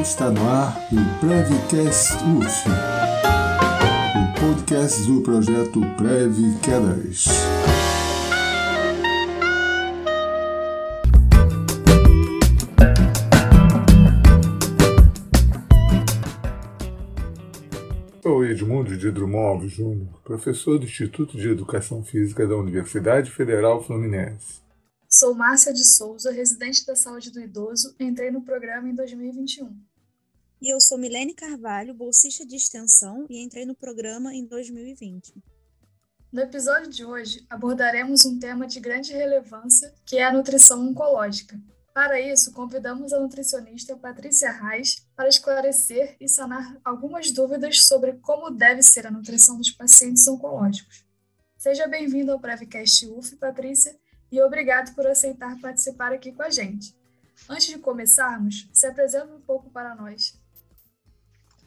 Está no ar o Prevcast UF, o podcast do projeto Prev Quedas. Sou Edmundo de Drummond Alves Júnior, professor do Instituto de Educação Física da Universidade Federal Fluminense. Sou Márcia de Souza, residente da Saúde do Idoso, entrei no programa em 2021. E eu sou Milene Carvalho, bolsista de extensão e entrei no programa em 2020. No episódio de hoje, abordaremos um tema de grande relevância, que é a nutrição oncológica. Para isso, convidamos a nutricionista Patrícia Reis para esclarecer e sanar algumas dúvidas sobre como deve ser a nutrição dos pacientes oncológicos. Seja bem-vindo ao Prevcast UF, Patrícia, e obrigado por aceitar participar aqui com a gente. Antes de começarmos, se apresenta um pouco para nós.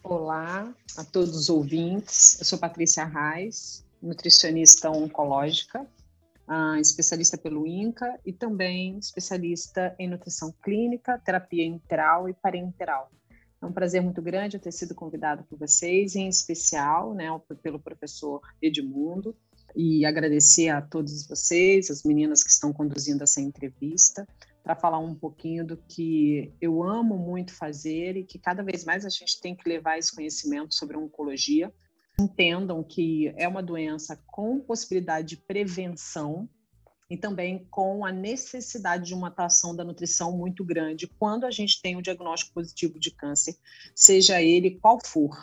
Olá a todos os ouvintes. Eu sou Patrícia Reis, nutricionista oncológica, especialista pelo INCA e também especialista em nutrição clínica, terapia interal e parenteral. É um prazer muito grande eu ter sido convidada por vocês, em especial né, pelo professor Edmundo, e agradecer a todos vocês, as meninas que estão conduzindo essa entrevista, para falar um pouquinho do que eu amo muito fazer e que cada vez mais a gente tem que levar esse conhecimento sobre oncologia. Entendam que é uma doença com possibilidade de prevenção e também com a necessidade de uma atuação da nutrição muito grande quando a gente tem um diagnóstico positivo de câncer, seja ele qual for.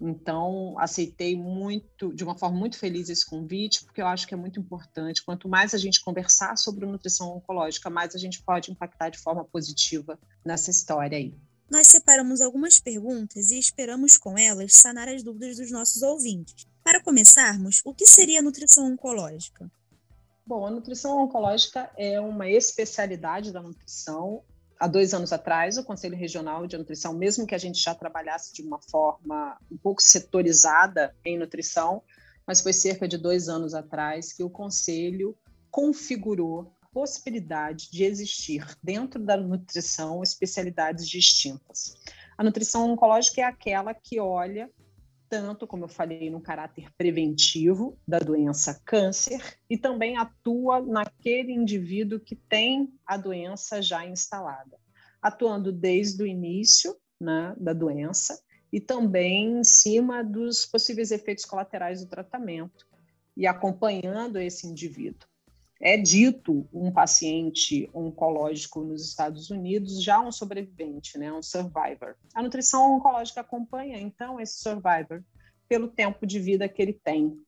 Então, aceitei muito, de uma forma muito feliz esse convite, porque eu acho que é muito importante. Quanto mais a gente conversar sobre nutrição oncológica, mais a gente pode impactar de forma positiva nessa história aí. Nós separamos algumas perguntas e esperamos com elas sanar as dúvidas dos nossos ouvintes. Para começarmos, o que seria nutrição oncológica? Bom, a nutrição oncológica é uma especialidade da nutrição há dois anos atrás, o Conselho Regional de Nutrição, mesmo que a gente já trabalhasse de uma forma um pouco setorizada em nutrição, mas foi cerca de dois anos atrás que o Conselho configurou a possibilidade de existir dentro da nutrição especialidades distintas. A nutrição oncológica é aquela que olha tanto, como eu falei, no caráter preventivo da doença câncer e também atua naquele indivíduo que tem a doença já instalada, atuando desde o início né, da doença e também em cima dos possíveis efeitos colaterais do tratamento e acompanhando esse indivíduo é dito um paciente oncológico nos Estados Unidos já um sobrevivente, né, um survivor. A nutrição oncológica acompanha, então, esse survivor pelo tempo de vida que ele tem,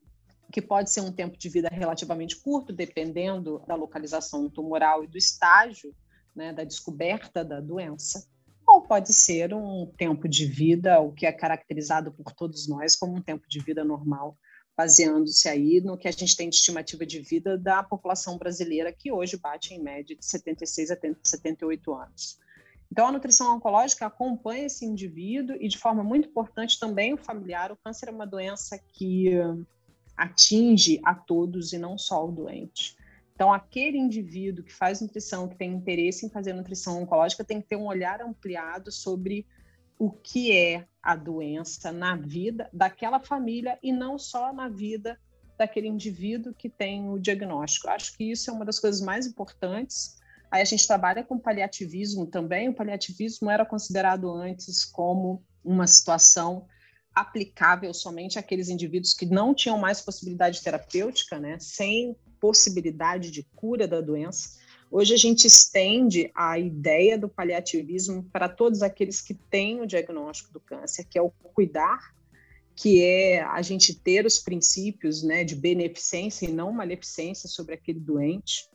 que pode ser um tempo de vida relativamente curto, dependendo da localização tumoral e do estágio né, da descoberta da doença, ou pode ser um tempo de vida, o que é caracterizado por todos nós como um tempo de vida normal, baseando-se aí no que a gente tem de estimativa de vida da população brasileira, que hoje bate em média de 76 a 78 anos. Então, a nutrição oncológica acompanha esse indivíduo e, de forma muito importante, também o familiar. O câncer é uma doença que atinge a todos e não só o doente. Então, aquele indivíduo que faz nutrição, que tem interesse em fazer nutrição oncológica, tem que ter um olhar ampliado sobre o que é a doença na vida daquela família e não só na vida daquele indivíduo que tem o diagnóstico. Acho que isso é uma das coisas mais importantes. Aí a gente trabalha com paliativismo também. O paliativismo era considerado antes como uma situação aplicável somente àqueles indivíduos que não tinham mais possibilidade terapêutica, né, sem possibilidade de cura da doença. Hoje a gente estende a ideia do paliativismo para todos aqueles que têm o diagnóstico do câncer, que é o cuidar, que é a gente ter os princípios né, de beneficência e não maleficência sobre aquele doente,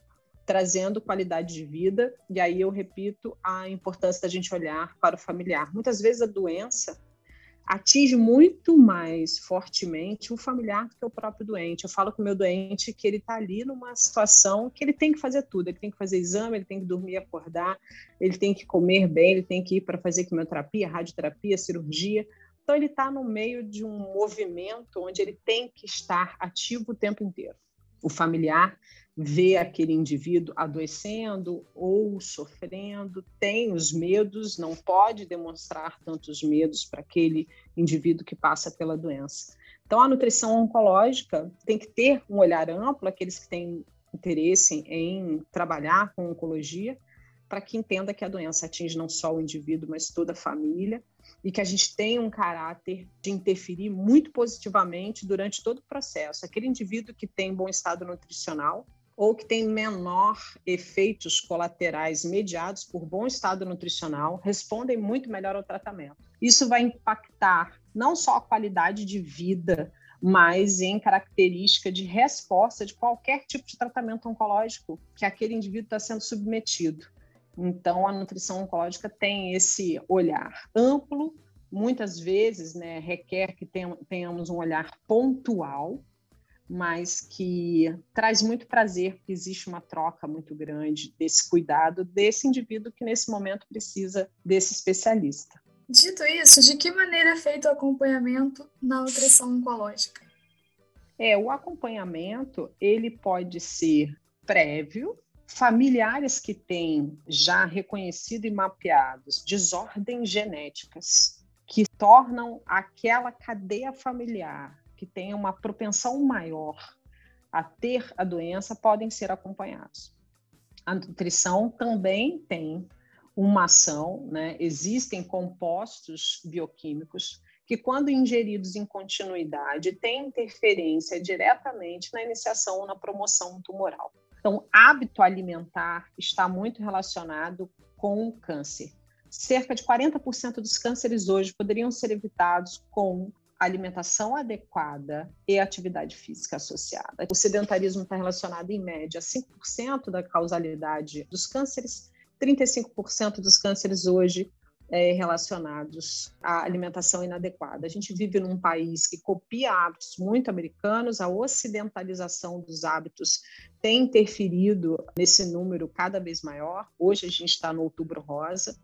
trazendo qualidade de vida. E aí eu repito a importância da gente olhar para o familiar. Muitas vezes a doença atinge muito mais fortemente o familiar do que o próprio doente. Eu falo com o meu doente que ele está ali numa situação que ele tem que fazer tudo, ele tem que fazer exame, ele tem que dormir, acordar, ele tem que comer bem, ele tem que ir para fazer quimioterapia, radioterapia, cirurgia. Então ele está no meio de um movimento onde ele tem que estar ativo o tempo inteiro. O familiar vê aquele indivíduo adoecendo ou sofrendo, tem os medos, não pode demonstrar tantos medos para aquele indivíduo que passa pela doença. Então, a nutrição oncológica tem que ter um olhar amplo, aqueles que têm interesse em trabalhar com oncologia, para que entenda que a doença atinge não só o indivíduo, mas toda a família, e que a gente tem um caráter de interferir muito positivamente durante todo o processo. Aquele indivíduo que tem bom estado nutricional, ou que tem menor efeitos colaterais mediados por bom estado nutricional, respondem muito melhor ao tratamento. Isso vai impactar não só a qualidade de vida, mas em característica de resposta de qualquer tipo de tratamento oncológico que aquele indivíduo está sendo submetido. Então, a nutrição oncológica tem esse olhar amplo, muitas vezes né, requer que tenhamos um olhar pontual, mas que traz muito prazer, porque existe uma troca muito grande desse cuidado desse indivíduo que nesse momento precisa desse especialista. Dito isso, de que maneira é feito o acompanhamento na nutrição oncológica? É, o acompanhamento, ele pode ser prévio, familiares que têm já reconhecido e mapeados desordens genéticas que tornam aquela cadeia familiar que têm uma propensão maior a ter a doença podem ser acompanhados. A nutrição também tem uma ação, né? existem compostos bioquímicos que, quando ingeridos em continuidade, têm interferência diretamente na iniciação ou na promoção tumoral. Então, hábito alimentar está muito relacionado com o câncer. Cerca de 40% dos cânceres hoje poderiam ser evitados com alimentação adequada e atividade física associada. O sedentarismo está relacionado, em média, a 5% da causalidade dos cânceres, 35% dos cânceres hoje é, relacionados à alimentação inadequada. A gente vive num país que copia hábitos muito americanos, a ocidentalização dos hábitos tem interferido nesse número cada vez maior. Hoje a gente está no outubro rosa.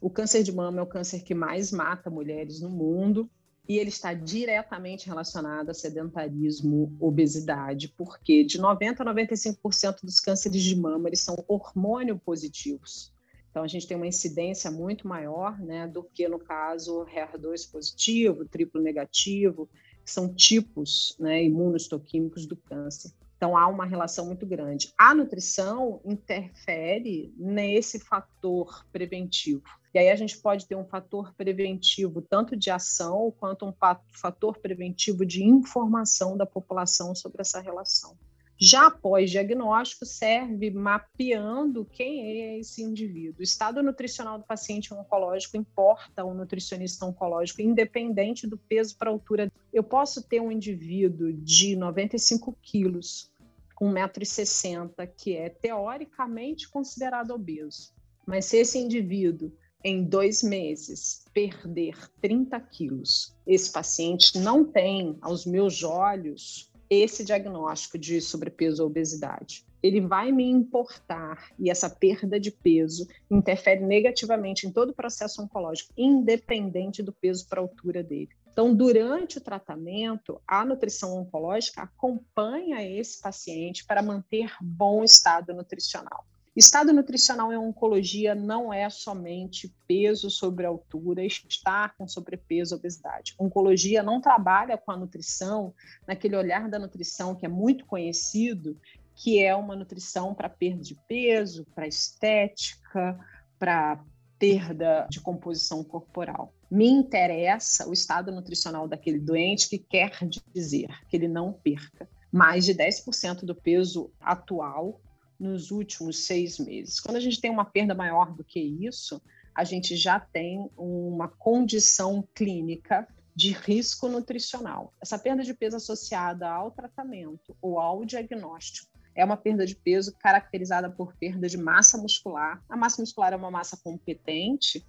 O câncer de mama é o câncer que mais mata mulheres no mundo e ele está diretamente relacionado a sedentarismo, obesidade, porque de 90 a 95% dos cânceres de mama eles são hormônio positivos. Então a gente tem uma incidência muito maior, né, do que no caso HER2 positivo, triplo negativo, que são tipos, né, imunohistoquímicos do câncer. Então, há uma relação muito grande. A nutrição interfere nesse fator preventivo. E aí a gente pode ter um fator preventivo tanto de ação quanto um fator preventivo de informação da população sobre essa relação. Já após diagnóstico, serve mapeando quem é esse indivíduo. O estado nutricional do paciente oncológico importa ao nutricionista oncológico, independente do peso para altura. Eu posso ter um indivíduo de 95 quilos, com 1,60m, que é teoricamente considerado obeso. Mas se esse indivíduo, em dois meses, perder 30 quilos, esse paciente não tem, aos meus olhos, esse diagnóstico de sobrepeso ou obesidade. Ele vai me importar e essa perda de peso interfere negativamente em todo o processo oncológico, independente do peso para a altura dele. Então, durante o tratamento, a nutrição oncológica acompanha esse paciente para manter bom estado nutricional. Estado nutricional em oncologia não é somente peso sobre altura, estar com sobrepeso, obesidade. Oncologia não trabalha com a nutrição naquele olhar da nutrição que é muito conhecido, que é uma nutrição para perda de peso, para estética, para perda de composição corporal. Me interessa o estado nutricional daquele doente, que quer dizer que ele não perca mais de 10% do peso atual nos últimos seis meses. Quando a gente tem uma perda maior do que isso, a gente já tem uma condição clínica de risco nutricional. Essa perda de peso associada ao tratamento ou ao diagnóstico é uma perda de peso caracterizada por perda de massa muscular. A massa muscular é uma massa competente,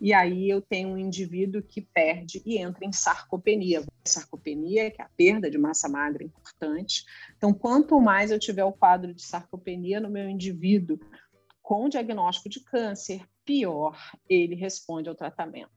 e aí eu tenho um indivíduo que perde e entra em sarcopenia. Sarcopenia, que é a perda de massa magra importante. Então, quanto mais eu tiver o quadro de sarcopenia no meu indivíduo com diagnóstico de câncer, pior ele responde ao tratamento.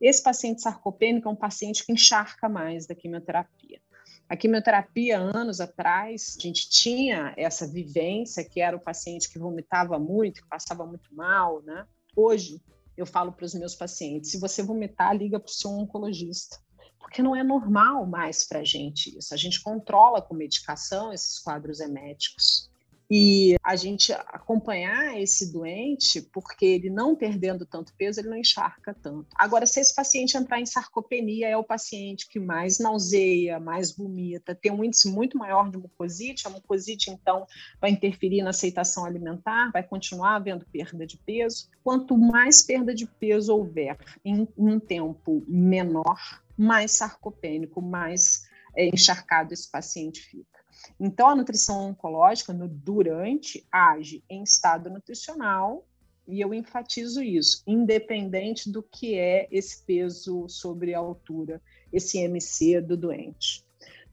Esse paciente sarcopênico é um paciente que encharca mais da quimioterapia. A quimioterapia, anos atrás, a gente tinha essa vivência que era o paciente que vomitava muito, que passava muito mal, né? Hoje, eu falo para os meus pacientes: se você vomitar, liga para o seu oncologista porque não é normal mais para a gente isso. A gente controla com medicação esses quadros eméticos. E a gente acompanhar esse doente, porque ele não perdendo tanto peso, ele não encharca tanto. Agora, se esse paciente entrar em sarcopenia, é o paciente que mais nauseia, mais vomita, tem um índice muito maior de mucosite, a mucosite, então, vai interferir na aceitação alimentar, vai continuar havendo perda de peso. Quanto mais perda de peso houver em um tempo menor, mais sarcopênico, mais é, encharcado esse paciente fica. Então, a nutrição oncológica, no durante, age em estado nutricional, e eu enfatizo isso, independente do que é esse peso sobre a altura, esse MC do doente.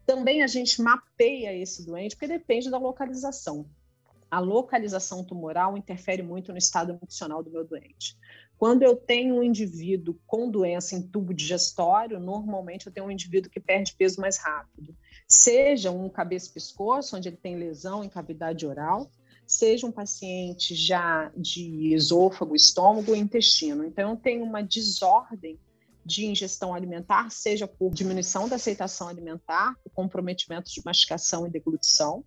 Também a gente mapeia esse doente, porque depende da localização. A localização tumoral interfere muito no estado nutricional do meu doente. Quando eu tenho um indivíduo com doença em tubo digestório, normalmente eu tenho um indivíduo que perde peso mais rápido. Seja um cabeça-pescoço, onde ele tem lesão em cavidade oral, seja um paciente já de esôfago, estômago intestino. Então, tenho uma desordem de ingestão alimentar, seja por diminuição da aceitação alimentar, comprometimento de mastigação e deglutição,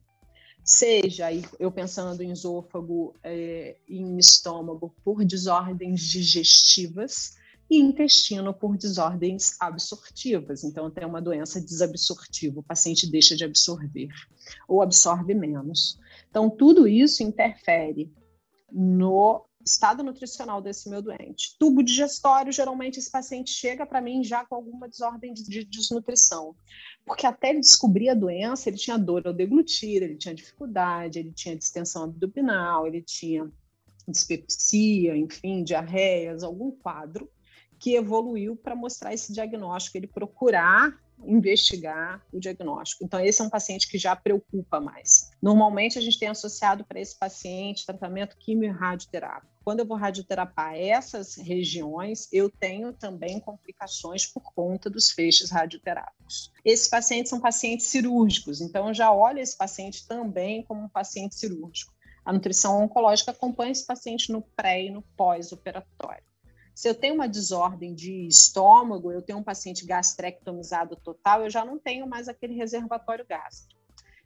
seja eu pensando em esôfago é, e em estômago por desordens digestivas e intestino por desordens absortivas. Então, tem uma doença desabsortiva, o paciente deixa de absorver ou absorve menos. Então, tudo isso interfere no estado nutricional desse meu doente. Tubo digestório, geralmente esse paciente chega para mim já com alguma desordem de desnutrição. Porque até ele descobrir a doença, ele tinha dor ao deglutir, ele tinha dificuldade, ele tinha distensão abdominal, ele tinha dispepsia, enfim, diarreias, algum quadro que evoluiu para mostrar esse diagnóstico, ele procurar investigar o diagnóstico. Então, esse é um paciente que já preocupa mais. Normalmente, a gente tem associado para esse paciente tratamento quimio radioterápico. Quando eu vou radioterapar essas regiões, eu tenho também complicações por conta dos feixes radioterápicos. Esses pacientes são pacientes cirúrgicos, então eu já olho esse paciente também como um paciente cirúrgico. A nutrição oncológica acompanha esse paciente no pré e no pós-operatório. Se eu tenho uma desordem de estômago, eu tenho um paciente gastrectomizado total, eu já não tenho mais aquele reservatório gástrico.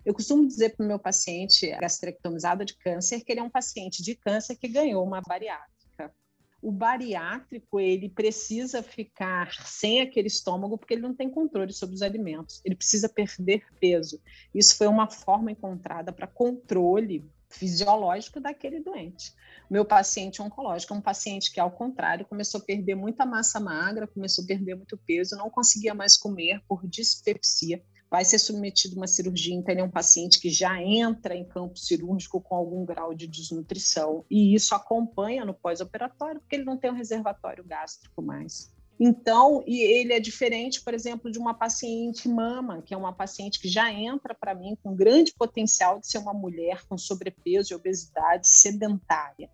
Eu costumo dizer para o meu paciente gastrectomizado de câncer que ele é um paciente de câncer que ganhou uma bariátrica. O bariátrico, ele precisa ficar sem aquele estômago porque ele não tem controle sobre os alimentos. Ele precisa perder peso. Isso foi uma forma encontrada para controle fisiológico daquele doente. Meu paciente oncológico é um paciente que, ao contrário, começou a perder muita massa magra, começou a perder muito peso, não conseguia mais comer por dispepsia. Vai ser submetido a uma cirurgia, então ele é um paciente que já entra em campo cirúrgico com algum grau de desnutrição, e isso acompanha no pós-operatório, porque ele não tem um reservatório gástrico mais. Então, e ele é diferente, por exemplo, de uma paciente mama, que é uma paciente que já entra para mim com grande potencial de ser uma mulher com sobrepeso e obesidade sedentária.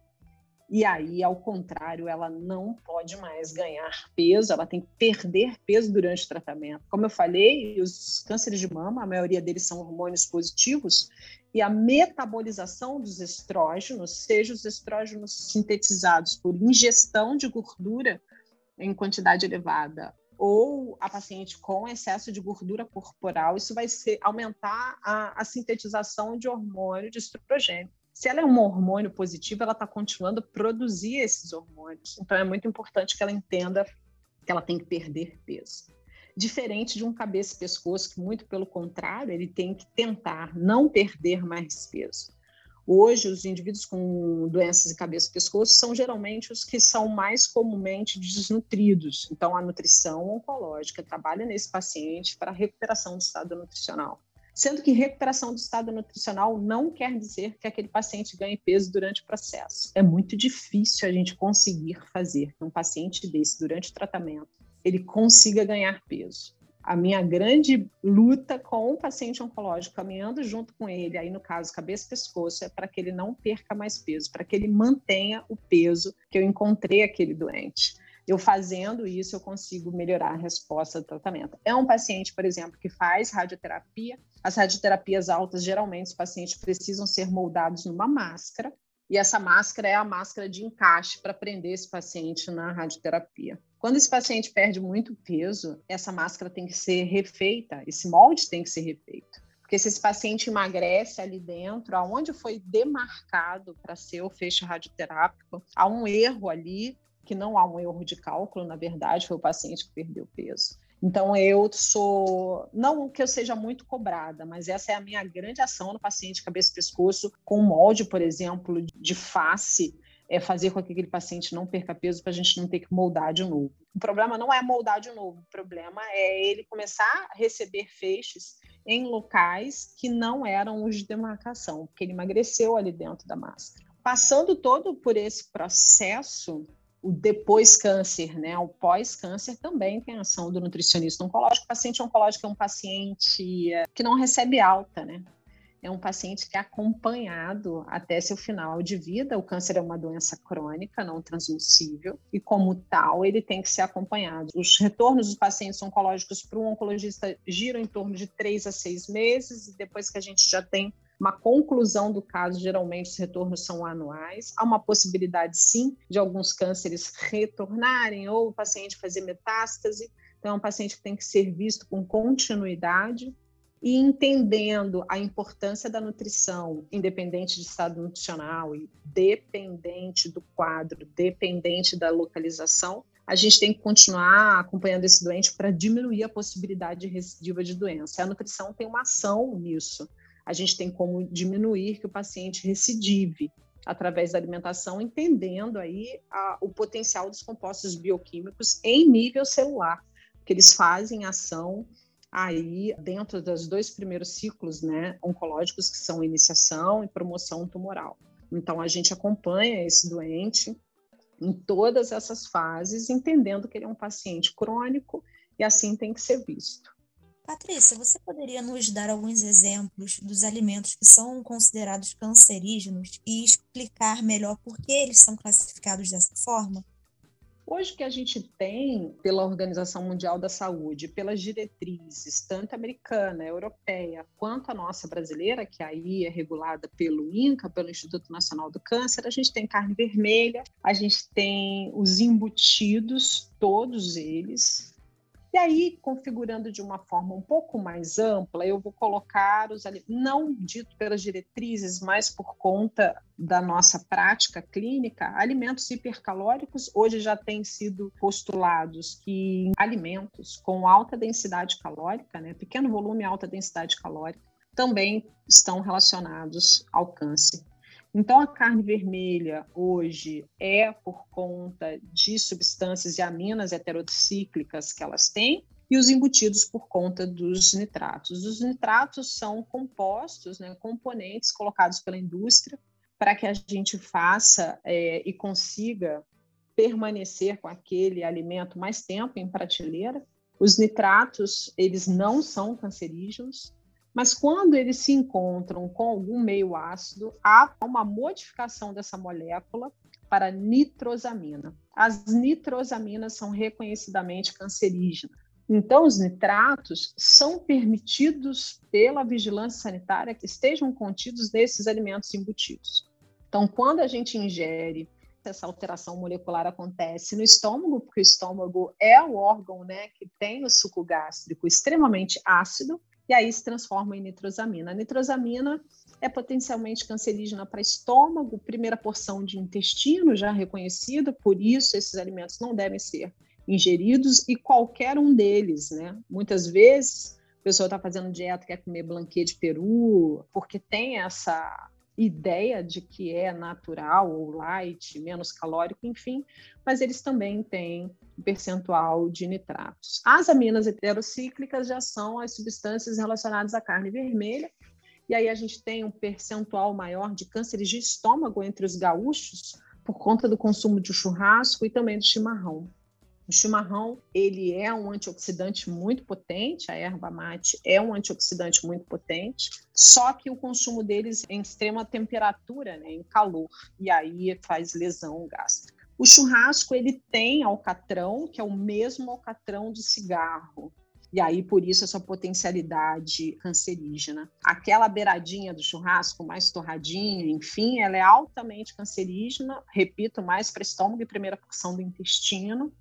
E aí, ao contrário, ela não pode mais ganhar peso, ela tem que perder peso durante o tratamento. Como eu falei, os cânceres de mama, a maioria deles são hormônios positivos, e a metabolização dos estrógenos, seja os estrógenos sintetizados por ingestão de gordura em quantidade elevada ou a paciente com excesso de gordura corporal, isso vai ser aumentar a, a sintetização de hormônio de estrogênio. Se ela é um hormônio positivo, ela está continuando a produzir esses hormônios. Então é muito importante que ela entenda que ela tem que perder peso. Diferente de um cabeça e pescoço, que muito pelo contrário, ele tem que tentar não perder mais peso. Hoje, os indivíduos com doenças de cabeça e pescoço são geralmente os que são mais comumente desnutridos. Então, a nutrição oncológica trabalha nesse paciente para a recuperação do estado nutricional. Sendo que recuperação do estado nutricional não quer dizer que aquele paciente ganhe peso durante o processo. É muito difícil a gente conseguir fazer que um paciente desse, durante o tratamento, ele consiga ganhar peso a minha grande luta com o paciente oncológico, caminhando junto com ele, aí no caso cabeça e pescoço, é para que ele não perca mais peso, para que ele mantenha o peso que eu encontrei aquele doente. eu fazendo isso, eu consigo melhorar a resposta do tratamento. É um paciente, por exemplo, que faz radioterapia. As radioterapias altas, geralmente, os pacientes precisam ser moldados numa máscara, e essa máscara é a máscara de encaixe para prender esse paciente na radioterapia. Quando esse paciente perde muito peso, essa máscara tem que ser refeita, esse molde tem que ser refeito. Porque se esse paciente emagrece ali dentro, aonde foi demarcado para ser o fecho radioterápico, há um erro ali, que não há um erro de cálculo, na verdade, foi o paciente que perdeu peso. Então, eu sou, não que eu seja muito cobrada, mas essa é a minha grande ação no paciente cabeça e pescoço, com molde, por exemplo, de face, é fazer com que aquele paciente não perca peso para a gente não ter que moldar de novo. O problema não é moldar de novo, o problema é ele começar a receber feixes em locais que não eram os de demarcação, porque ele emagreceu ali dentro da máscara. Passando todo por esse processo, o depois câncer, né? O pós-câncer também tem ação do nutricionista oncológico. O paciente oncológico é um paciente eh, que não recebe alta, né? É um paciente que é acompanhado até seu final de vida. O câncer é uma doença crônica, não transmissível, e como tal, ele tem que ser acompanhado. Os retornos dos pacientes oncológicos para um oncologista giram em torno de três a seis meses, e depois que a gente já tem uma conclusão do caso, geralmente os retornos são anuais. Há uma possibilidade, sim, de alguns cânceres retornarem ou o paciente fazer metástase. Então, é um paciente que tem que ser visto com continuidade e entendendo a importância da nutrição, independente de estado nutricional e dependente do quadro, dependente da localização, a gente tem que continuar acompanhando esse doente para diminuir a possibilidade de recidiva de doença. A nutrição tem uma ação nisso a gente tem como diminuir que o paciente recidive através da alimentação, entendendo aí a, o potencial dos compostos bioquímicos em nível celular, que eles fazem ação aí dentro dos dois primeiros ciclos, né, oncológicos que são iniciação e promoção tumoral. Então a gente acompanha esse doente em todas essas fases, entendendo que ele é um paciente crônico e assim tem que ser visto. Patrícia, você poderia nos dar alguns exemplos dos alimentos que são considerados cancerígenos e explicar melhor por que eles são classificados dessa forma? Hoje que a gente tem pela Organização Mundial da Saúde, pelas diretrizes, tanto americana, europeia, quanto a nossa brasileira, que aí é regulada pelo INCA, pelo Instituto Nacional do Câncer, a gente tem carne vermelha, a gente tem os embutidos, todos eles, e aí, configurando de uma forma um pouco mais ampla, eu vou colocar os não dito pelas diretrizes, mas por conta da nossa prática clínica, alimentos hipercalóricos hoje já têm sido postulados que alimentos com alta densidade calórica, né, pequeno volume alta densidade calórica, também estão relacionados ao câncer. Então, a carne vermelha hoje é por conta de substâncias e aminas heterocíclicas que elas têm, e os embutidos por conta dos nitratos. Os nitratos são compostos, né, componentes colocados pela indústria para que a gente faça é, e consiga permanecer com aquele alimento mais tempo em prateleira. Os nitratos, eles não são cancerígenos, mas quando eles se encontram com algum meio ácido, há uma modificação dessa molécula para nitrosamina. As nitrosaminas são reconhecidamente cancerígenas. Então, os nitratos são permitidos pela vigilância sanitária que estejam contidos nesses alimentos embutidos. Então, quando a gente ingere, essa alteração molecular acontece no estômago, porque o estômago é o órgão né, que tem o suco gástrico extremamente ácido, e aí se transforma em nitrosamina. A nitrosamina é potencialmente cancerígena para estômago, primeira porção de intestino já reconhecida, por isso esses alimentos não devem ser ingeridos e qualquer um deles, né? Muitas vezes a pessoa está fazendo dieta, quer comer blanquê de peru, porque tem essa ideia de que é natural ou light, menos calórico, enfim, mas eles também têm percentual de nitratos. As aminas heterocíclicas já são as substâncias relacionadas à carne vermelha, e aí a gente tem um percentual maior de cânceres de estômago entre os gaúchos por conta do consumo de churrasco e também do chimarrão. O chimarrão, ele é um antioxidante muito potente, a erva mate é um antioxidante muito potente, só que o consumo deles em extrema temperatura, né, em calor, e aí faz lesão gástrica. O churrasco ele tem alcatrão, que é o mesmo alcatrão de cigarro. E aí, por isso, essa potencialidade cancerígena. Aquela beiradinha do churrasco, mais torradinha, enfim, ela é altamente cancerígena, repito, mais para estômago e primeira porção do intestino.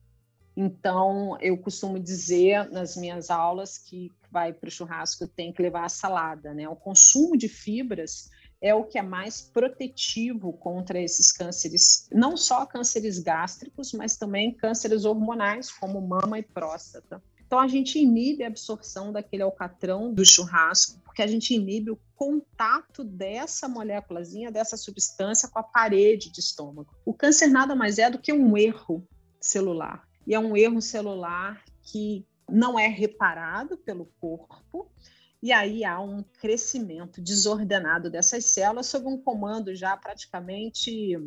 Então, eu costumo dizer nas minhas aulas que vai para o churrasco tem que levar a salada, né? O consumo de fibras é o que é mais protetivo contra esses cânceres, não só cânceres gástricos, mas também cânceres hormonais, como mama e próstata. Então, a gente inibe a absorção daquele alcatrão do churrasco, porque a gente inibe o contato dessa moléculazinha, dessa substância com a parede de estômago. O câncer nada mais é do que um erro celular. E é um erro celular que não é reparado pelo corpo, e aí há um crescimento desordenado dessas células sob um comando já praticamente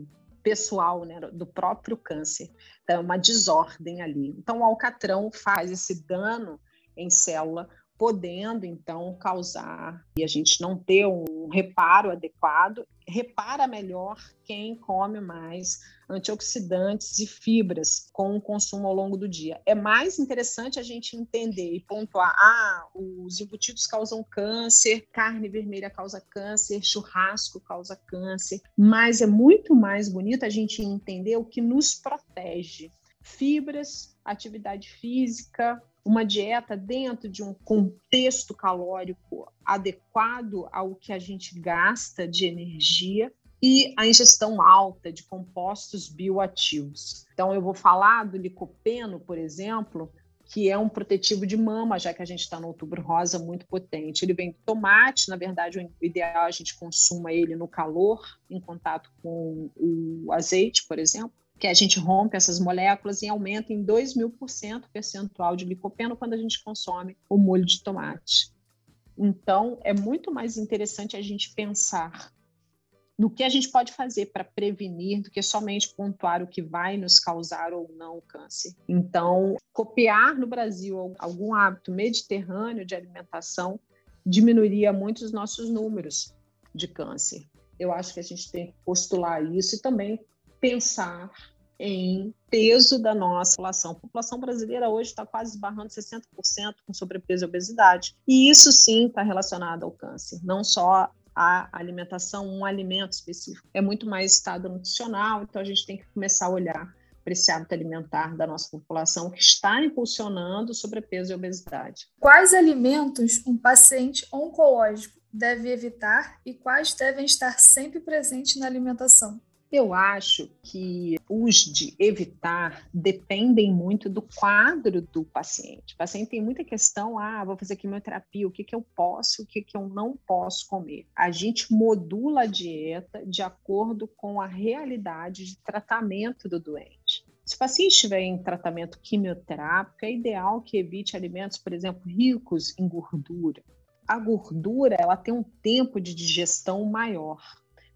pessoal né, do próprio câncer. Então, é uma desordem ali. Então, o alcatrão faz esse dano em célula podendo então causar e a gente não ter um reparo adequado, repara melhor quem come mais antioxidantes e fibras com o consumo ao longo do dia. É mais interessante a gente entender e pontuar: ah, os embutidos causam câncer, carne vermelha causa câncer, churrasco causa câncer, mas é muito mais bonito a gente entender o que nos protege. Fibras, atividade física, uma dieta dentro de um contexto calórico adequado ao que a gente gasta de energia e a ingestão alta de compostos bioativos. Então, eu vou falar do licopeno, por exemplo, que é um protetivo de mama, já que a gente está no outubro rosa muito potente. Ele vem do tomate, na verdade, o ideal é a gente consuma ele no calor, em contato com o azeite, por exemplo que a gente rompe essas moléculas e aumenta em 2 mil por cento o percentual de licopeno quando a gente consome o molho de tomate. Então, é muito mais interessante a gente pensar no que a gente pode fazer para prevenir do que somente pontuar o que vai nos causar ou não o câncer. Então, copiar no Brasil algum hábito mediterrâneo de alimentação diminuiria muito os nossos números de câncer. Eu acho que a gente tem que postular isso e também pensar em peso da nossa população. A população brasileira hoje está quase esbarrando 60% com sobrepeso e obesidade. E isso sim está relacionado ao câncer, não só a alimentação, um alimento específico. É muito mais estado nutricional, então a gente tem que começar a olhar para esse hábito alimentar da nossa população que está impulsionando sobrepeso e obesidade. Quais alimentos um paciente oncológico deve evitar e quais devem estar sempre presentes na alimentação? Eu acho que os de evitar dependem muito do quadro do paciente. O paciente tem muita questão, ah, vou fazer quimioterapia, o que, que eu posso, o que, que eu não posso comer. A gente modula a dieta de acordo com a realidade de tratamento do doente. Se o paciente estiver em tratamento quimioterápico, é ideal que evite alimentos, por exemplo, ricos em gordura. A gordura, ela tem um tempo de digestão maior.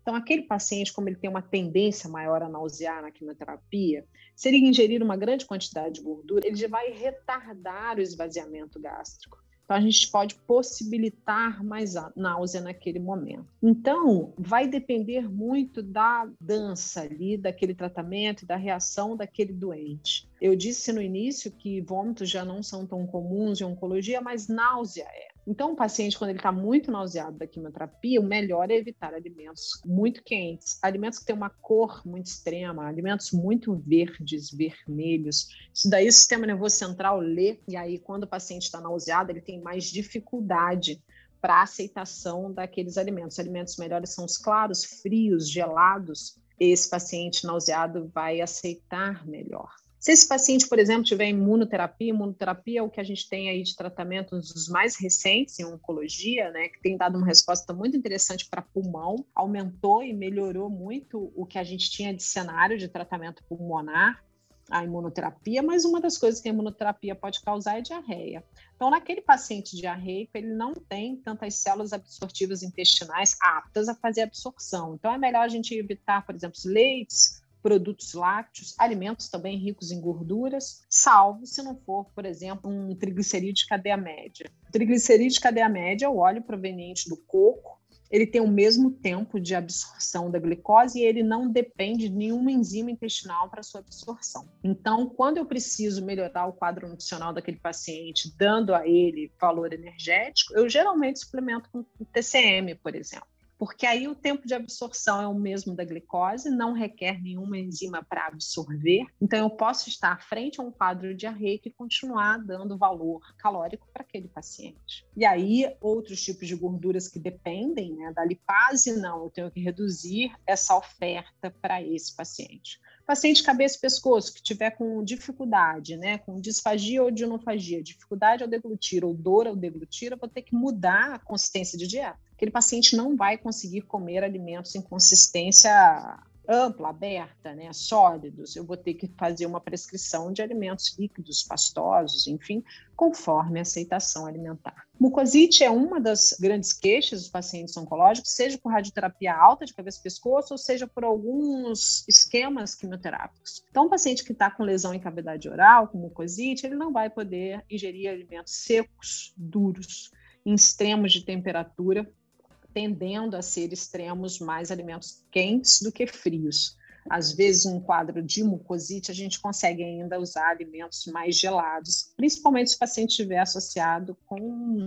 Então, aquele paciente, como ele tem uma tendência maior a nausear na quimioterapia, se ele ingerir uma grande quantidade de gordura, ele vai retardar o esvaziamento gástrico. Então, a gente pode possibilitar mais náusea naquele momento. Então, vai depender muito da dança ali, daquele tratamento da reação daquele doente. Eu disse no início que vômitos já não são tão comuns em oncologia, mas náusea é. Então, o paciente, quando ele está muito nauseado da quimioterapia, o melhor é evitar alimentos muito quentes, alimentos que têm uma cor muito extrema, alimentos muito verdes, vermelhos. Isso daí o sistema nervoso central lê, e aí, quando o paciente está nauseado, ele tem mais dificuldade para aceitação daqueles alimentos. Os alimentos melhores são os claros, frios, gelados. Esse paciente nauseado vai aceitar melhor. Se esse paciente, por exemplo, tiver imunoterapia, imunoterapia é o que a gente tem aí de tratamento dos mais recentes em oncologia, né, que tem dado uma resposta muito interessante para pulmão, aumentou e melhorou muito o que a gente tinha de cenário de tratamento pulmonar, a imunoterapia, mas uma das coisas que a imunoterapia pode causar é diarreia. Então, naquele paciente diarreico, ele não tem tantas células absortivas intestinais aptas a fazer absorção. Então, é melhor a gente evitar, por exemplo, leites, produtos lácteos, alimentos também ricos em gorduras, salvo se não for, por exemplo, um triglicerídeo de cadeia média. O triglicerídeo de cadeia média é o óleo proveniente do coco, ele tem o mesmo tempo de absorção da glicose e ele não depende de nenhuma enzima intestinal para sua absorção. Então, quando eu preciso melhorar o quadro nutricional daquele paciente, dando a ele valor energético, eu geralmente suplemento com TCM, por exemplo porque aí o tempo de absorção é o mesmo da glicose, não requer nenhuma enzima para absorver. Então, eu posso estar frente a um quadro diarreico e continuar dando valor calórico para aquele paciente. E aí, outros tipos de gorduras que dependem né, da lipase, não, eu tenho que reduzir essa oferta para esse paciente. Paciente cabeça e pescoço que tiver com dificuldade, né, com disfagia ou dinofagia, dificuldade ao deglutir ou dor ao deglutir, eu vou ter que mudar a consistência de dieta aquele paciente não vai conseguir comer alimentos em consistência ampla, aberta, né, sólidos. Eu vou ter que fazer uma prescrição de alimentos líquidos, pastosos, enfim, conforme a aceitação alimentar. Mucosite é uma das grandes queixas dos pacientes oncológicos, seja por radioterapia alta de cabeça e pescoço, ou seja por alguns esquemas quimioterápicos. Então, um paciente que está com lesão em cavidade oral, com mucosite, ele não vai poder ingerir alimentos secos, duros, em extremos de temperatura, tendendo a ser extremos mais alimentos quentes do que frios. Às vezes, um quadro de mucosite, a gente consegue ainda usar alimentos mais gelados, principalmente se o paciente estiver associado com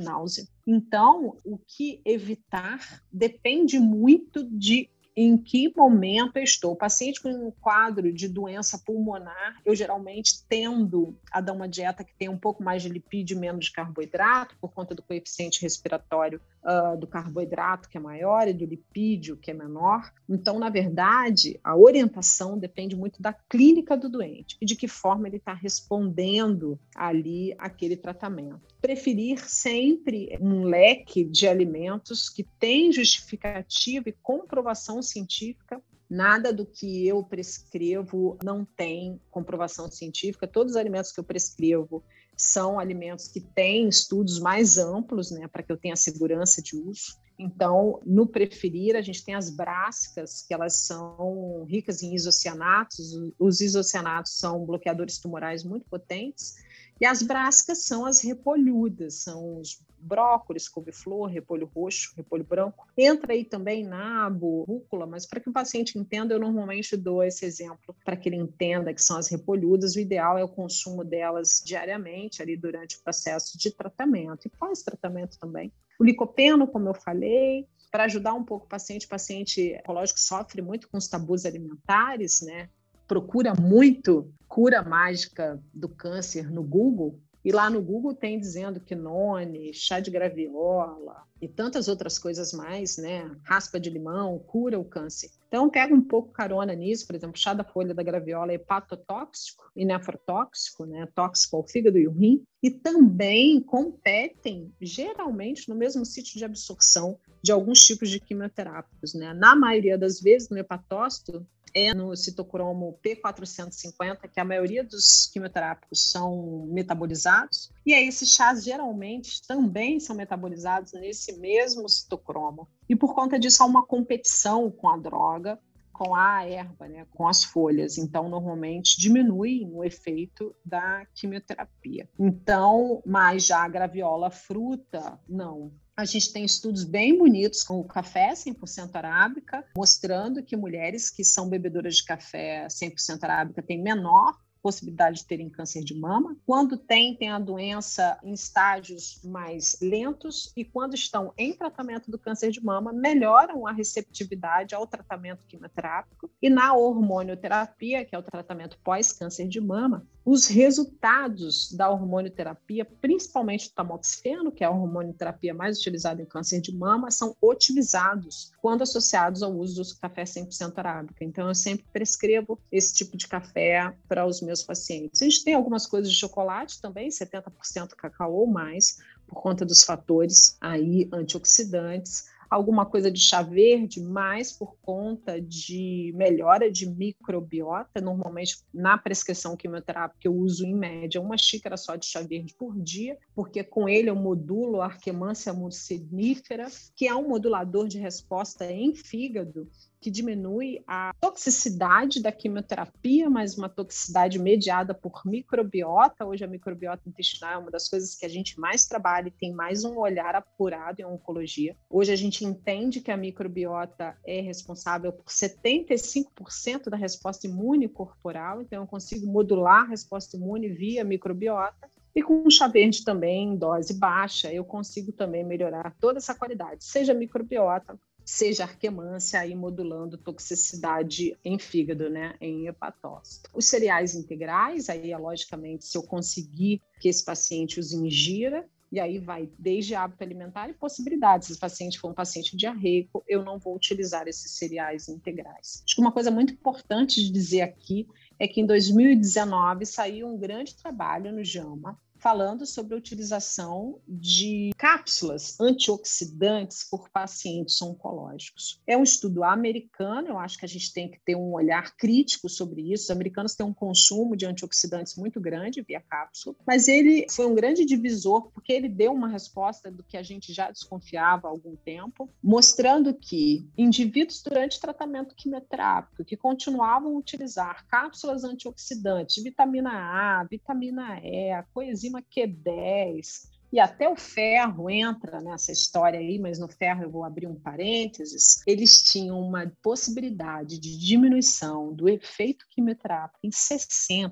náusea. Então, o que evitar depende muito de em que momento eu estou. O paciente com um quadro de doença pulmonar, eu geralmente tendo a dar uma dieta que tem um pouco mais de lipídio menos de carboidrato, por conta do coeficiente respiratório uh, do carboidrato, que é maior, e do lipídio, que é menor. Então, na verdade, a orientação depende muito da clínica do doente e de que forma ele está respondendo ali aquele tratamento. Preferir sempre um leque de alimentos que tem justificativa e comprovação científica Nada do que eu prescrevo não tem comprovação científica. Todos os alimentos que eu prescrevo são alimentos que têm estudos mais amplos, né, para que eu tenha segurança de uso. Então, no preferir, a gente tem as brásicas, que elas são ricas em isocianatos. Os isocianatos são bloqueadores tumorais muito potentes. E as brásicas são as repolhudas, são os brócolis, couve-flor, repolho roxo, repolho branco. Entra aí também nabo, rúcula, mas para que o paciente entenda, eu normalmente dou esse exemplo para que ele entenda que são as repolhudas. O ideal é o consumo delas diariamente, ali durante o processo de tratamento e pós-tratamento também. O licopeno, como eu falei, para ajudar um pouco o paciente, o paciente oncológico sofre muito com os tabus alimentares, né? Procura muito cura mágica do câncer no Google, e lá no Google tem dizendo que none, chá de graviola e tantas outras coisas mais, né? Raspa de limão cura o câncer. Então pega um pouco carona nisso, por exemplo, chá da folha da graviola é hepatotóxico e nefrotóxico, né? Tóxico ao fígado e o rim. E também competem geralmente no mesmo sítio de absorção de alguns tipos de quimioterápicos, né? Na maioria das vezes no hepatócito é no citocromo P450, que a maioria dos quimioterápicos são metabolizados, e aí esses chás geralmente também são metabolizados nesse mesmo citocromo. E por conta disso há uma competição com a droga, com a erva, né, com as folhas. Então, normalmente diminui o efeito da quimioterapia. Então, mas já a graviola fruta, não. A gente tem estudos bem bonitos com o café 100% arábica, mostrando que mulheres que são bebedoras de café 100% arábica têm menor possibilidade de terem câncer de mama. Quando tem, tem a doença em estágios mais lentos e quando estão em tratamento do câncer de mama, melhoram a receptividade ao tratamento quimioterápico. E na hormonioterapia, que é o tratamento pós-câncer de mama, os resultados da hormonioterapia, principalmente o tamoxifeno, que é a hormonioterapia mais utilizada em câncer de mama, são otimizados quando associados ao uso do café 100% arábica. Então, eu sempre prescrevo esse tipo de café para os meus pacientes. A gente tem algumas coisas de chocolate também, 70% cacau ou mais, por conta dos fatores aí antioxidantes alguma coisa de chá verde, mais por conta de melhora de microbiota. Normalmente, na prescrição quimioterápica, eu uso em média uma xícara só de chá verde por dia, porque com ele eu modulo a Arquemância mucinífera, que é um modulador de resposta em fígado que diminui a toxicidade da quimioterapia, mas uma toxicidade mediada por microbiota. Hoje a microbiota intestinal é uma das coisas que a gente mais trabalha e tem mais um olhar apurado em oncologia. Hoje a gente entende que a microbiota é responsável por 75% da resposta imune corporal, então eu consigo modular a resposta imune via microbiota. E com o chá verde também, em dose baixa, eu consigo também melhorar toda essa qualidade, seja microbiota, seja arquemância, aí modulando toxicidade em fígado, né, em hepatócito. Os cereais integrais, aí, logicamente, se eu conseguir que esse paciente os ingira, e aí vai desde hábito alimentar e possibilidades. Se o paciente for um paciente diarreico, eu não vou utilizar esses cereais integrais. Acho que uma coisa muito importante de dizer aqui é que em 2019 saiu um grande trabalho no JAMA falando sobre a utilização de cápsulas antioxidantes por pacientes oncológicos. É um estudo americano, eu acho que a gente tem que ter um olhar crítico sobre isso. Os americanos têm um consumo de antioxidantes muito grande via cápsula, mas ele foi um grande divisor porque ele deu uma resposta do que a gente já desconfiava há algum tempo, mostrando que indivíduos durante tratamento quimioterápico que continuavam a utilizar cápsulas antioxidantes, vitamina A, vitamina E, coenzima enzima Q10, e até o ferro entra nessa história aí, mas no ferro eu vou abrir um parênteses. Eles tinham uma possibilidade de diminuição do efeito quimioterápico em 60%.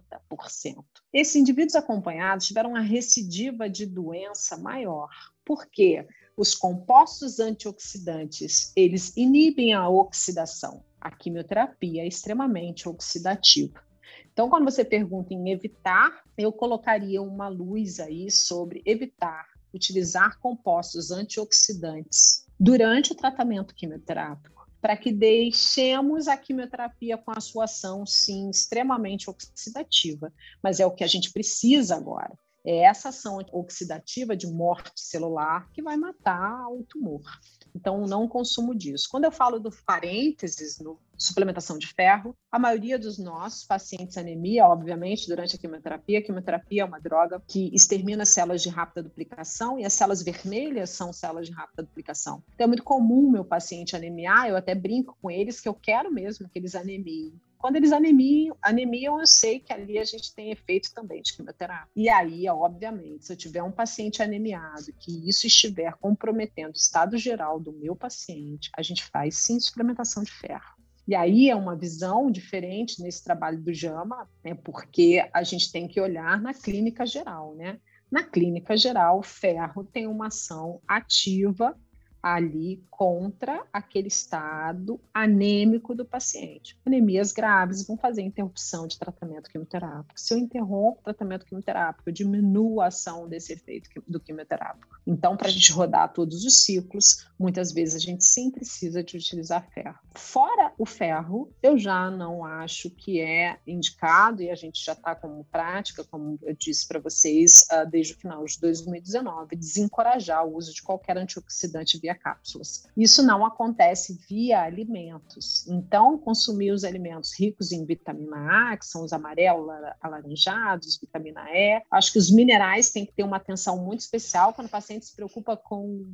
Esses indivíduos acompanhados tiveram uma recidiva de doença maior. Por quê? Os compostos antioxidantes, eles inibem a oxidação. A quimioterapia é extremamente oxidativa. Então, quando você pergunta em evitar, eu colocaria uma luz aí sobre evitar utilizar compostos antioxidantes durante o tratamento quimioterápico, para que deixemos a quimioterapia com a sua ação, sim, extremamente oxidativa, mas é o que a gente precisa agora. É essa ação oxidativa de morte celular que vai matar o tumor. Então, não consumo disso. Quando eu falo do parênteses no suplementação de ferro, a maioria dos nossos pacientes anemia, obviamente, durante a quimioterapia, a quimioterapia é uma droga que extermina células de rápida duplicação e as células vermelhas são células de rápida duplicação. Então, é muito comum meu paciente anemiar, eu até brinco com eles que eu quero mesmo que eles anemiem quando eles anemiam, anemiam, eu sei que ali a gente tem efeito também de quimioterapia. E aí, obviamente, se eu tiver um paciente anemiado, que isso estiver comprometendo o estado geral do meu paciente, a gente faz sim suplementação de ferro. E aí é uma visão diferente nesse trabalho do JAMA, né, porque a gente tem que olhar na clínica geral, né? Na clínica geral, o ferro tem uma ação ativa ali contra aquele estado anêmico do paciente. Anemias graves vão fazer interrupção de tratamento quimioterápico. Se eu interrompo o tratamento quimioterápico, eu diminuo a ação desse efeito do quimioterápico. Então, para a gente rodar todos os ciclos, muitas vezes a gente sim precisa de utilizar ferro. Fora o ferro, eu já não acho que é indicado, e a gente já está como prática, como eu disse para vocês, uh, desde o final de 2019, desencorajar o uso de qualquer antioxidante via cápsulas. Isso não acontece via alimentos. Então, consumir os alimentos ricos em vitamina A, que são os amarelos alaranjados, vitamina E, acho que os minerais têm que ter uma atenção muito especial quando o paciente se preocupa com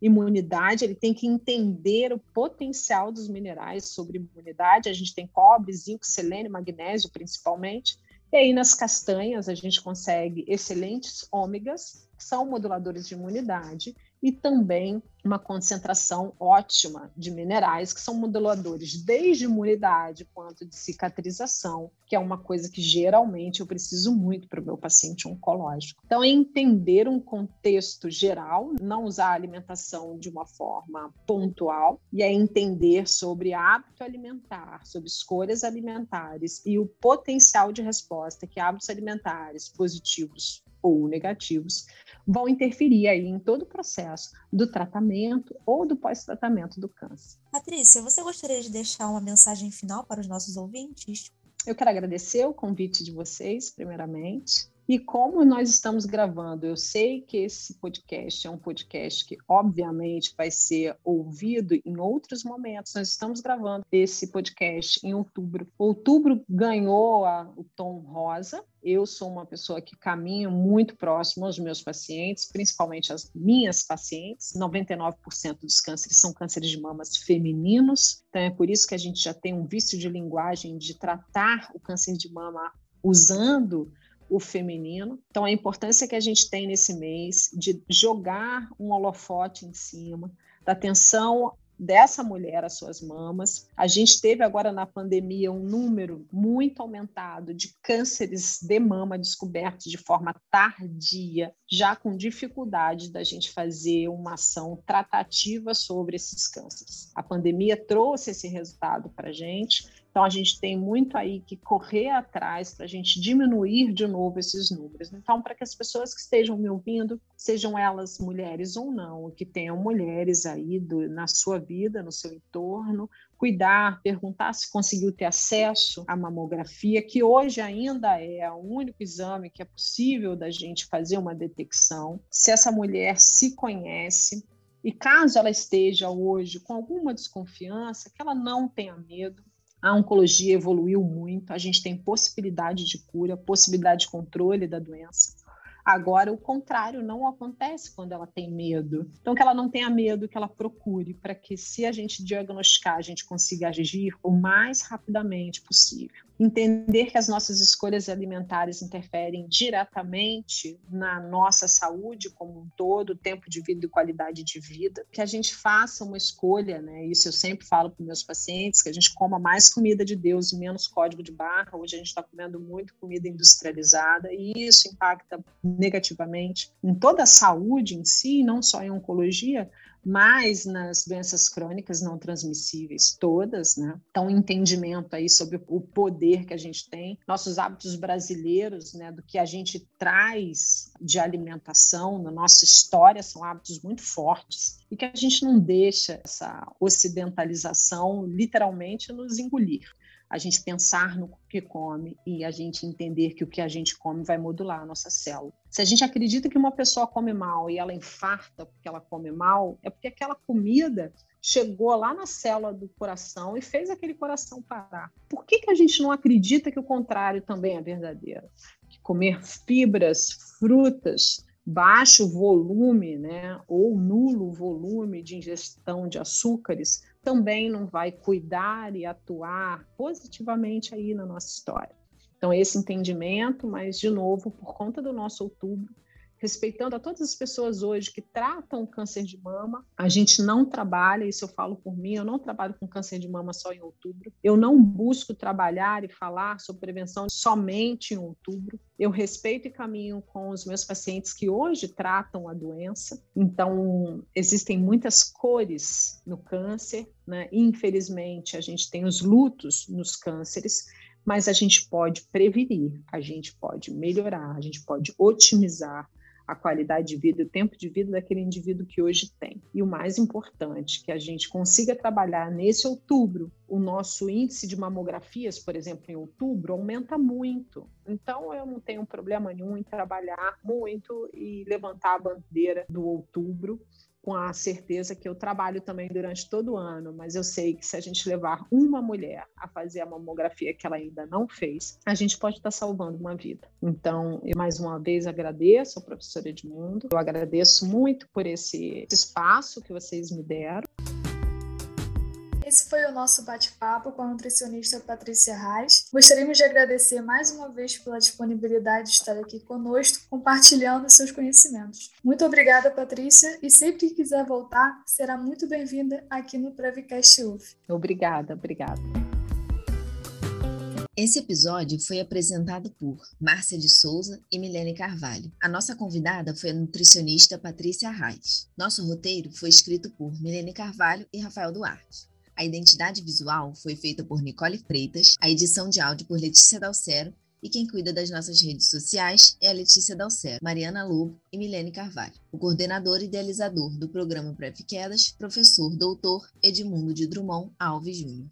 imunidade, ele tem que entender o potencial dos minerais sobre imunidade. A gente tem cobre, zinco, selênio, magnésio, principalmente. E aí, nas castanhas, a gente consegue excelentes ômegas, que são moduladores de imunidade, e também uma concentração ótima de minerais, que são moduladores desde imunidade quanto de cicatrização, que é uma coisa que geralmente eu preciso muito para o meu paciente oncológico. Então, é entender um contexto geral, não usar a alimentação de uma forma pontual, e é entender sobre hábito alimentar, sobre escolhas alimentares e o potencial de resposta que hábitos alimentares positivos ou negativos vão interferir aí em todo o processo do tratamento ou do pós-tratamento do câncer. Patrícia, você gostaria de deixar uma mensagem final para os nossos ouvintes? Eu quero agradecer o convite de vocês, primeiramente. E como nós estamos gravando, eu sei que esse podcast é um podcast que, obviamente, vai ser ouvido em outros momentos. Nós estamos gravando esse podcast em outubro. Outubro ganhou a, o tom rosa. Eu sou uma pessoa que caminho muito próximo aos meus pacientes, principalmente as minhas pacientes. 99% dos cânceres são cânceres de mamas femininos. Então, é por isso que a gente já tem um vício de linguagem de tratar o câncer de mama usando o feminino. Então, a importância que a gente tem nesse mês de jogar um holofote em cima, da atenção dessa mulher às suas mamas. A gente teve agora na pandemia um número muito aumentado de cânceres de mama descobertos de forma tardia, já com dificuldade da gente fazer uma ação tratativa sobre esses cânceres. A pandemia trouxe esse resultado para a gente então, a gente tem muito aí que correr atrás para a gente diminuir de novo esses números. Então, para que as pessoas que estejam me ouvindo, sejam elas mulheres ou não, que tenham mulheres aí do, na sua vida, no seu entorno, cuidar, perguntar se conseguiu ter acesso à mamografia, que hoje ainda é o único exame que é possível da gente fazer uma detecção. Se essa mulher se conhece, e caso ela esteja hoje com alguma desconfiança, que ela não tenha medo, a oncologia evoluiu muito, a gente tem possibilidade de cura, possibilidade de controle da doença. Agora, o contrário não acontece quando ela tem medo. Então, que ela não tenha medo, que ela procure, para que, se a gente diagnosticar, a gente consiga agir o mais rapidamente possível entender que as nossas escolhas alimentares interferem diretamente na nossa saúde como um todo, tempo de vida e qualidade de vida, que a gente faça uma escolha, né? Isso eu sempre falo para meus pacientes, que a gente coma mais comida de Deus e menos código de barra. Hoje a gente está comendo muito comida industrializada e isso impacta negativamente em toda a saúde em si, não só em oncologia, mas nas doenças crônicas não transmissíveis todas, né? Então, entendimento aí sobre o poder que a gente tem, nossos hábitos brasileiros, né, do que a gente traz de alimentação na nossa história são hábitos muito fortes e que a gente não deixa essa ocidentalização literalmente nos engolir a gente pensar no que come e a gente entender que o que a gente come vai modular a nossa célula. Se a gente acredita que uma pessoa come mal e ela infarta porque ela come mal, é porque aquela comida chegou lá na célula do coração e fez aquele coração parar. Por que, que a gente não acredita que o contrário também é verdadeiro? Que comer fibras, frutas, baixo volume, né, ou nulo volume de ingestão de açúcares também não vai cuidar e atuar positivamente aí na nossa história. Então, esse entendimento, mas de novo, por conta do nosso outubro, respeitando a todas as pessoas hoje que tratam câncer de mama. A gente não trabalha, isso eu falo por mim, eu não trabalho com câncer de mama só em outubro. Eu não busco trabalhar e falar sobre prevenção somente em outubro. Eu respeito e caminho com os meus pacientes que hoje tratam a doença. Então, existem muitas cores no câncer, né? Infelizmente, a gente tem os lutos nos cânceres mas a gente pode prevenir, a gente pode melhorar, a gente pode otimizar, a qualidade de vida, o tempo de vida daquele indivíduo que hoje tem. E o mais importante, que a gente consiga trabalhar nesse outubro, o nosso índice de mamografias, por exemplo, em outubro, aumenta muito. Então, eu não tenho problema nenhum em trabalhar muito e levantar a bandeira do outubro com a certeza que eu trabalho também durante todo o ano, mas eu sei que se a gente levar uma mulher a fazer a mamografia que ela ainda não fez, a gente pode estar salvando uma vida. Então, eu mais uma vez agradeço ao professor Edmundo, eu agradeço muito por esse espaço que vocês me deram. Esse foi o nosso bate-papo com a nutricionista Patrícia Reis. Gostaríamos de agradecer mais uma vez pela disponibilidade de estar aqui conosco, compartilhando seus conhecimentos. Muito obrigada, Patrícia, e sempre que quiser voltar, será muito bem-vinda aqui no Prevcast UF. Obrigada, obrigada. Esse episódio foi apresentado por Márcia de Souza e Milene Carvalho. A nossa convidada foi a nutricionista Patrícia Reis. Nosso roteiro foi escrito por Milene Carvalho e Rafael Duarte. A identidade visual foi feita por Nicole Freitas, a edição de áudio por Letícia Dalcero e quem cuida das nossas redes sociais é a Letícia Dalcero, Mariana Lobo e Milene Carvalho. O coordenador e idealizador do programa Pref Quedas, professor doutor Edmundo de Drummond Alves Júnior.